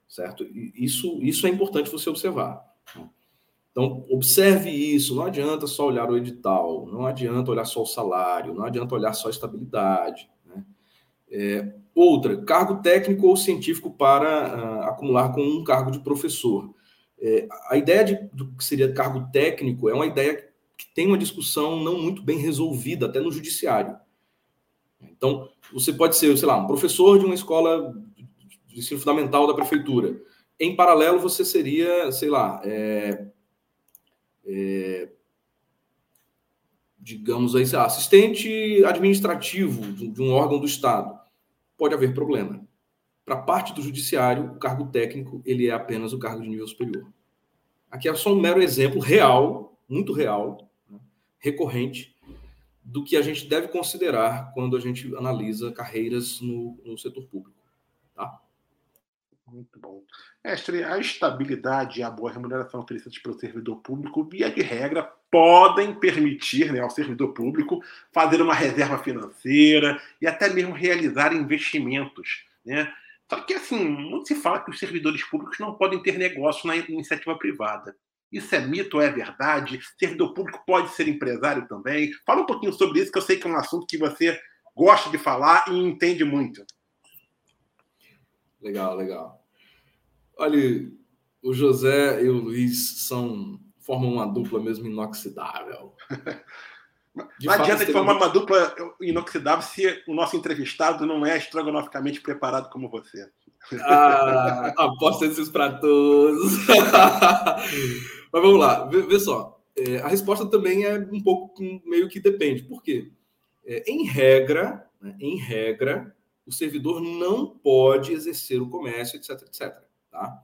Certo? Isso, isso é importante você observar. Então, observe isso. Não adianta só olhar o edital, não adianta olhar só o salário, não adianta olhar só a estabilidade. É, outra, cargo técnico ou científico para uh, acumular com um cargo de professor. É, a ideia de, do que seria cargo técnico é uma ideia que tem uma discussão não muito bem resolvida, até no judiciário. Então, você pode ser, sei lá, um professor de uma escola de ensino fundamental da prefeitura. Em paralelo, você seria, sei lá, é, é, digamos aí, lá, assistente administrativo de um órgão do Estado. Pode haver problema. Para parte do judiciário, o cargo técnico ele é apenas o cargo de nível superior. Aqui é só um mero exemplo real, muito real, né, recorrente, do que a gente deve considerar quando a gente analisa carreiras no, no setor público. Tá? Muito bom. Mestre, a estabilidade e a boa remuneração oferecidas pelo servidor público, via de regra, podem permitir né, ao servidor público fazer uma reserva financeira e até mesmo realizar investimentos. Né? Só que, assim, muito se fala que os servidores públicos não podem ter negócio na iniciativa privada. Isso é mito ou é verdade? Servidor público pode ser empresário também? Fala um pouquinho sobre isso, que eu sei que é um assunto que você gosta de falar e entende muito. Legal, legal. Olha, o José e o Luiz são formam uma dupla mesmo inoxidável. De não adianta de formar uma dupla inoxidável se o nosso entrevistado não é estrogonoficamente preparado como você. Ah, aposta esses para todos. Mas vamos lá, vê, vê só. É, a resposta também é um pouco meio que depende. Por quê? É, em regra, né, em regra, o servidor não pode exercer o comércio, etc, etc. Tá?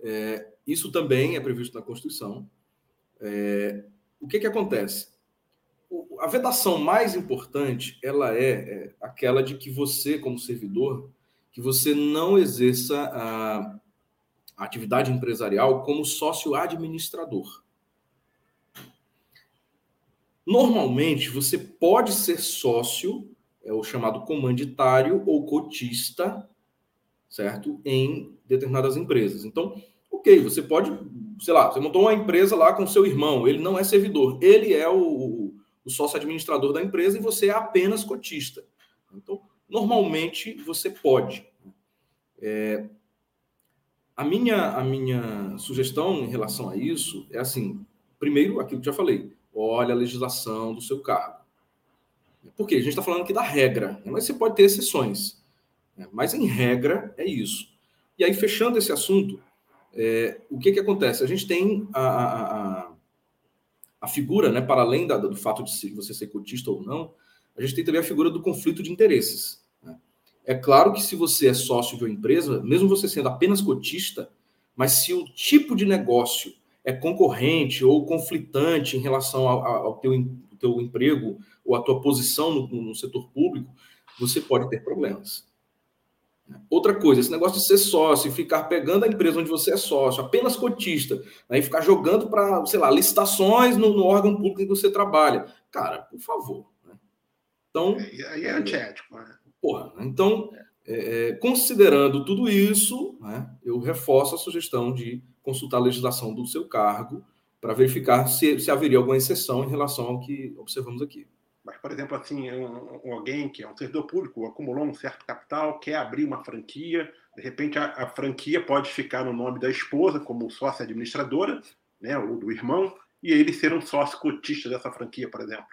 É, isso também é previsto na Constituição. É, o que, que acontece? O, a vedação mais importante, ela é, é, aquela de que você, como servidor, que você não exerça a, atividade empresarial como sócio administrador. Normalmente, você pode ser sócio, é o chamado comanditário ou cotista, certo? Em determinadas empresas. Então, ok, você pode, sei lá, você montou uma empresa lá com seu irmão, ele não é servidor, ele é o, o sócio administrador da empresa e você é apenas cotista. Então, normalmente, você pode. É, a minha, a minha sugestão em relação a isso é assim: primeiro, aquilo que já falei, olha a legislação do seu cargo. Por quê? A gente está falando aqui da regra, né? mas você pode ter exceções. Né? Mas em regra é isso. E aí, fechando esse assunto, é, o que, que acontece? A gente tem a, a, a, figura, né, para além da, do fato de você ser cotista ou não, a gente tem também a figura do conflito de interesses. Né? É claro que se você é sócio de uma empresa, mesmo você sendo apenas cotista, mas se o tipo de negócio é concorrente ou conflitante em relação ao, ao teu, teu emprego ou à tua posição no, no setor público, você pode ter problemas. Outra coisa, esse negócio de ser sócio e ficar pegando a empresa onde você é sócio, apenas cotista, né, e ficar jogando para, sei lá, licitações no, no, órgão público que você trabalha. Cara, por favor. Né? Então. Aí é antiético, né? Porra, então, é, é, considerando tudo isso, né, eu reforço a sugestão de consultar a legislação do seu cargo para verificar se, se haveria alguma exceção em relação ao que observamos aqui. Mas, por exemplo, assim, um, um, alguém que é um servidor público acumulou um certo capital, quer abrir uma franquia, de repente a, a franquia pode ficar no nome da esposa como sócia administradora, né, ou do irmão, e ele ser um sócio cotista dessa franquia, por exemplo.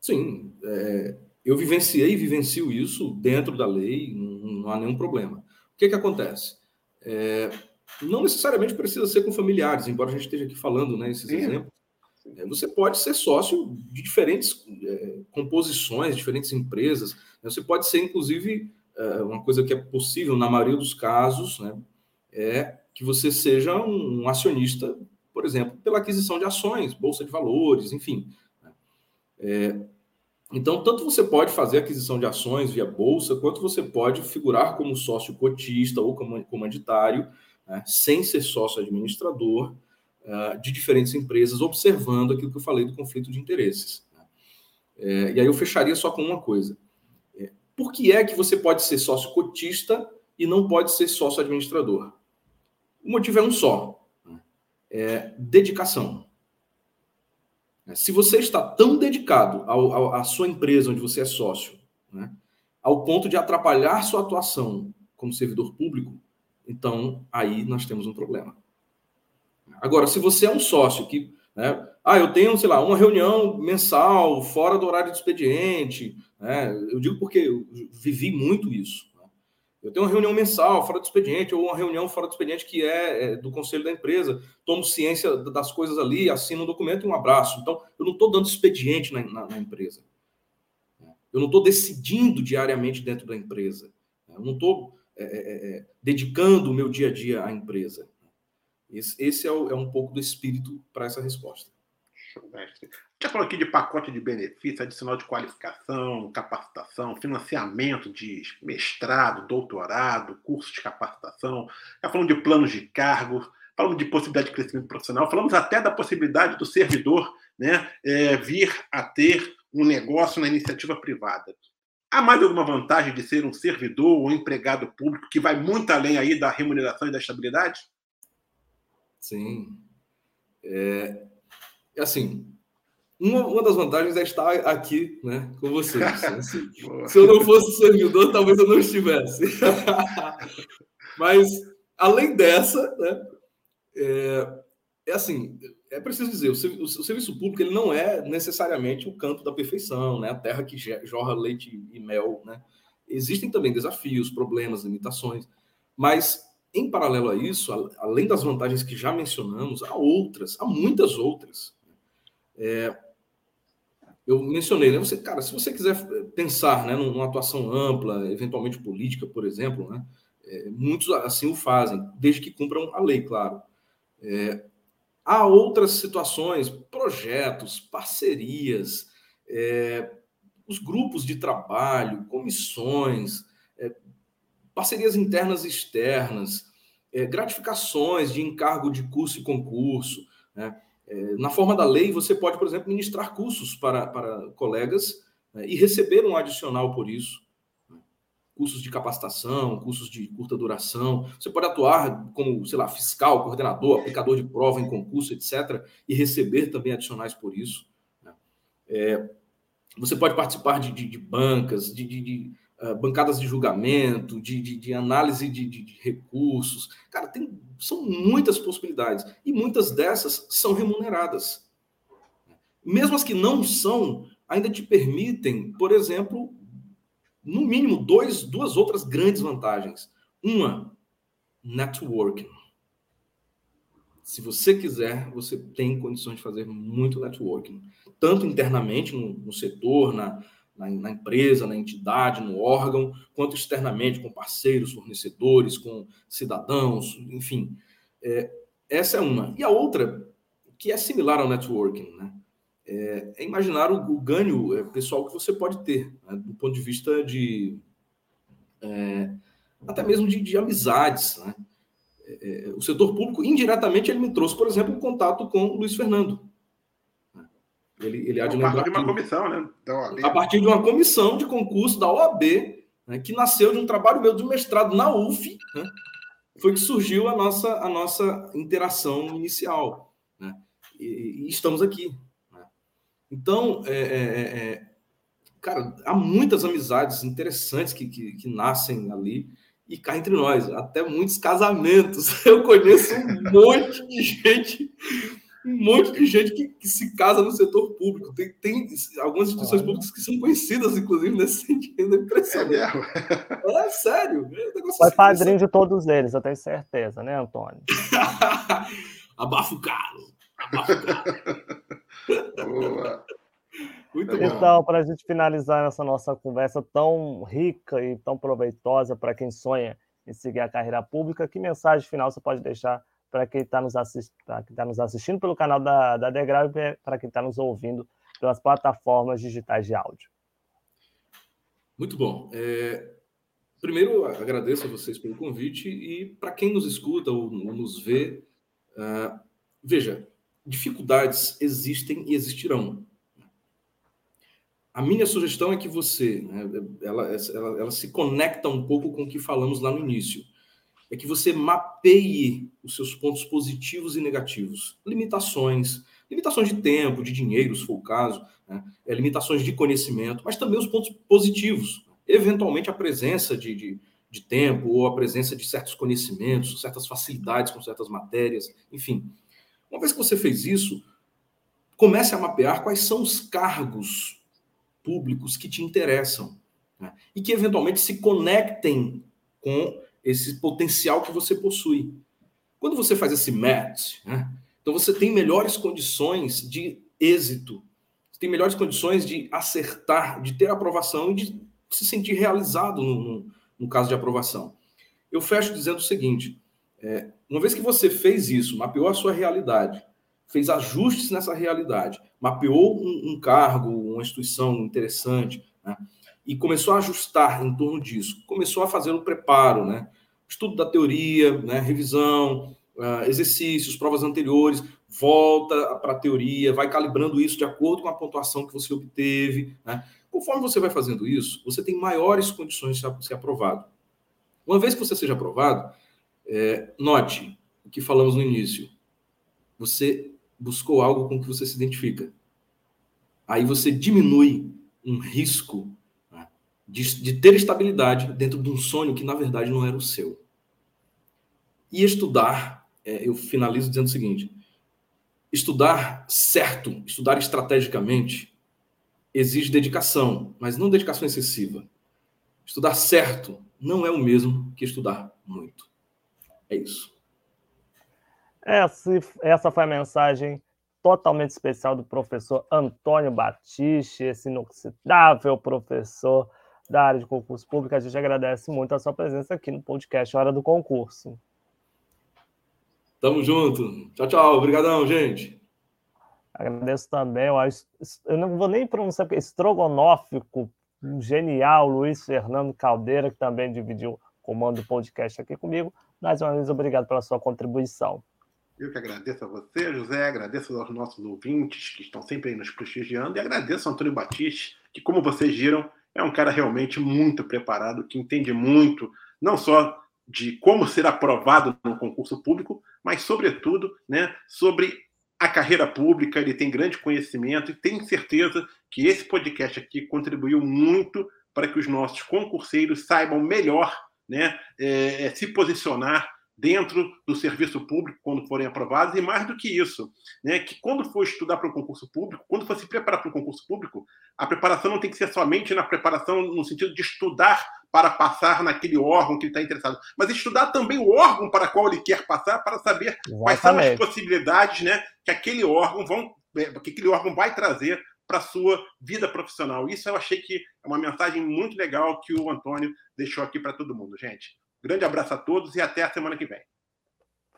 Sim, é, eu vivenciei e vivencio isso dentro da lei, não, não há nenhum problema. O que, que acontece? É, não necessariamente precisa ser com familiares, embora a gente esteja aqui falando né, esses Sim. exemplos. É, você pode ser sócio de diferentes é, composições, diferentes empresas. Né? Você pode ser, inclusive, é, uma coisa que é possível na maioria dos casos, né, é que você seja um, acionista, por exemplo, pela aquisição de ações, bolsa de valores, enfim. Né? É, então, tanto você pode fazer aquisição de ações via bolsa, quanto você pode figurar como sócio cotista ou comanditário, né, sem ser sócio administrador, uh, de diferentes empresas, observando aquilo que eu falei do conflito de interesses. Né? É, e aí eu fecharia só com uma coisa. É, por que é que você pode ser sócio cotista e não pode ser sócio administrador? O motivo é um só: né? é dedicação. É, se você está tão dedicado ao, ao, à sua empresa onde você é sócio, né, ao ponto de atrapalhar sua atuação como servidor público, então aí nós temos um problema. Agora, se você é um sócio que, né, ah, eu tenho, sei lá, uma reunião mensal fora do horário de expediente, né, eu digo porque eu vivi muito isso. Né? Eu tenho uma reunião mensal fora do expediente, ou uma reunião fora do expediente que é, é do conselho da empresa, tomo ciência das coisas ali, assino um documento e um abraço. Então, eu não estou dando expediente na, na, na empresa. Eu não estou decidindo diariamente dentro da empresa. Eu não estou é, é, é, dedicando o meu dia a dia à empresa. Esse, é, o, é, um pouco do espírito para essa resposta. Já falou aqui de pacote de benefícios, adicional de qualificação, capacitação, financiamento de mestrado, doutorado, curso de capacitação. Já falamos de planos de cargo, falamos de possibilidade de crescimento profissional, falamos até da possibilidade do servidor né, é, vir a ter um negócio na iniciativa privada. Há mais alguma vantagem de ser um servidor ou empregado público que vai muito além aí da remuneração e da estabilidade? Sim. É, assim, uma, uma das vantagens é estar aqui né, com vocês. Se, se eu não fosse servidor, talvez eu não estivesse. Mas, além dessa, né, é, é assim, é preciso dizer, o, serviço público ele não é necessariamente o campo da perfeição, né, a terra que jorra leite e mel. Né? Existem também desafios, problemas, limitações, mas em paralelo a isso, além das vantagens que já mencionamos, há outras, há muitas outras. É, eu mencionei, né? Você, cara, se você quiser pensar né, numa atuação ampla, eventualmente política, por exemplo, né, é, muitos assim o fazem, desde que cumpram a lei, claro. É, há outras situações, projetos, parcerias, é, os grupos de trabalho, comissões, parcerias internas e externas, é, gratificações de encargo de curso e concurso. Né? É, na forma da lei, você pode, por exemplo, ministrar cursos para, para colegas né? e receber um adicional por isso. Né? Cursos de capacitação, cursos de curta duração. Você pode atuar como, sei lá, fiscal, coordenador, aplicador de prova em concurso, etc., e receber também adicionais por isso. Né? É, você pode participar de, de, de bancas, de, de ah, bancadas de julgamento, de, de, de análise de, de, recursos. Cara, tem, são muitas possibilidades. E muitas dessas são remuneradas. Mesmo as que não são, ainda te permitem, por exemplo, no mínimo dois, duas outras grandes vantagens. Uma, networking. Se você quiser, você tem condições de fazer muito networking, tanto internamente no, no setor, na, na, na, empresa, na entidade, no órgão, quanto externamente com parceiros, fornecedores, com cidadãos, enfim. É, essa é uma. E a outra, que é similar ao networking, né? é, é imaginar o, o ganho é, pessoal que você pode ter, né? do ponto de vista de. É, até mesmo de, de amizades, né? É, é, o setor público, indiretamente, ele me trouxe, por exemplo, um contato com o Luiz Fernando. Ele, ele há de lembrar. A partir de uma comissão, né? A partir de uma comissão de concurso da OAB, né, que nasceu de um trabalho meu de mestrado na UF, né, foi que surgiu a nossa, a nossa interação inicial. Né, e, e estamos aqui. Né. Então, é, é, é, é, cara, há muitas amizades interessantes que, que, que nascem ali e cá entre nós, até muitos casamentos. Eu conheço um monte de gente, um monte de gente que, que se casa no setor público. Tem, tem algumas instituições públicas que são conhecidas, inclusive, nesse sentido. É impressionante. É, mesmo? é sério. É um Foi padrinho de todos eles, eu tenho certeza, né, Antônio? Abafo caro. Abafo caro. Muito bom. Então, para a gente finalizar essa nossa conversa tão rica e tão proveitosa para quem sonha em seguir a carreira pública, que mensagem final você pode deixar para quem está nos, assist... tá nos assistindo pelo canal da, da Degrau e para quem está nos ouvindo pelas plataformas digitais de áudio? Muito bom. É... Primeiro, agradeço a vocês pelo convite e para quem nos escuta ou nos vê, uh... veja, dificuldades existem e existirão a minha sugestão é que você, né, ela, ela, ela, se conecta um pouco com o que falamos lá no início. É que você mapeie os seus pontos positivos e negativos, limitações, limitações de tempo, de dinheiro, se for o caso, né, é, limitações de conhecimento, mas também os pontos positivos, eventualmente a presença de, de, de tempo ou a presença de certos conhecimentos, certas facilidades com certas matérias, enfim. Uma vez que você fez isso, comece a mapear quais são os cargos públicos que te interessam né? e que eventualmente se conectem com esse potencial que você possui. Quando você faz esse match, né? então você tem melhores condições de êxito, você tem melhores condições de acertar, de ter aprovação e de se sentir realizado no, no, no caso de aprovação. Eu fecho dizendo o seguinte: é, uma vez que você fez isso, mapeou a sua realidade, fez ajustes nessa realidade, mapeou um, um cargo, uma instituição interessante, né? E começou a ajustar em torno disso. Começou a fazer o preparo, né? estudo da teoria, né? revisão, uh, exercícios, provas anteriores, volta para a teoria, vai calibrando isso de acordo com a pontuação que você obteve. Né? Conforme você vai fazendo isso, você tem maiores condições de ser aprovado. Uma vez que você seja aprovado, é, note o que falamos no início. Você buscou algo com que você se identifica. Aí você diminui um risco de, de ter estabilidade dentro de um sonho que, na verdade, não era o seu. E estudar, é, eu finalizo dizendo o seguinte: estudar certo, estudar estrategicamente, exige dedicação, mas não dedicação excessiva. Estudar certo não é o mesmo que estudar muito. É isso. Essa, essa foi a mensagem totalmente especial do professor Antônio Batiste, esse inoxidável professor da área de concurso público. A gente agradece muito a sua presença aqui no podcast Hora do Concurso. Tamo junto. Tchau, tchau. Obrigadão, gente. Agradeço também. Eu não vou nem pronunciar, porque estrogonófico, genial, Luiz Fernando Caldeira, que também dividiu o comando do podcast aqui comigo. Mais uma vez, obrigado pela sua contribuição. Eu que agradeço a você, José, agradeço aos nossos ouvintes que estão sempre aí nos prestigiando e agradeço ao Antônio Batiste, que, como vocês viram, é um cara realmente muito preparado, que entende muito, não só de como ser aprovado no concurso público, mas, sobretudo, né, sobre a carreira pública. Ele tem grande conhecimento e tenho certeza que esse podcast aqui contribuiu muito para que os nossos concurseiros saibam melhor né, é, se posicionar dentro do serviço público quando forem aprovados, e mais do que isso, né, que quando for estudar para o concurso público, quando for se preparar para o concurso público, a preparação não tem que ser somente na preparação no sentido de estudar para passar naquele órgão que ele está interessado, mas estudar também o órgão para qual ele quer passar, para saber Exatamente. quais são as possibilidades né, que aquele órgão vão, é, que aquele órgão vai trazer para a sua vida profissional. Isso eu achei que é uma mensagem muito legal que o Antônio deixou aqui para todo mundo, gente. Grande abraço a todos e até a semana que vem.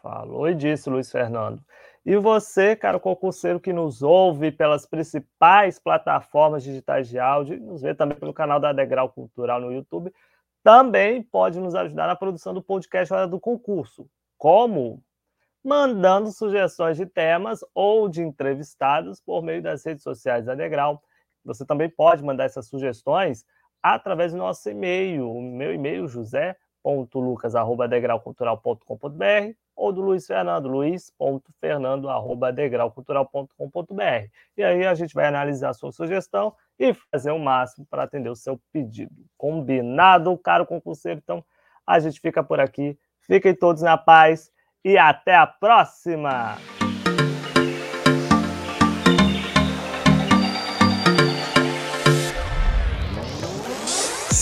Falou e disse, Luiz Fernando. E você, cara concurseiro que nos ouve pelas principais plataformas digitais de áudio, nos vê também pelo canal da Degrau Cultural no YouTube, também pode nos ajudar na produção do podcast Hora do Concurso. Como? Mandando sugestões de temas ou de entrevistados por meio das redes sociais da Degrau. Você também pode mandar essas sugestões através do nosso e-mail. O meu e-mail, josé.lucas.degraucultural.com.br ou do Luiz Fernando, luiz.fernando.degraucultural.com.br. E aí a gente vai analisar a sua sugestão e fazer o máximo para atender o seu pedido. Combinado, caro concurseiro? Então, a gente fica por aqui. Fiquem todos na paz e até a próxima!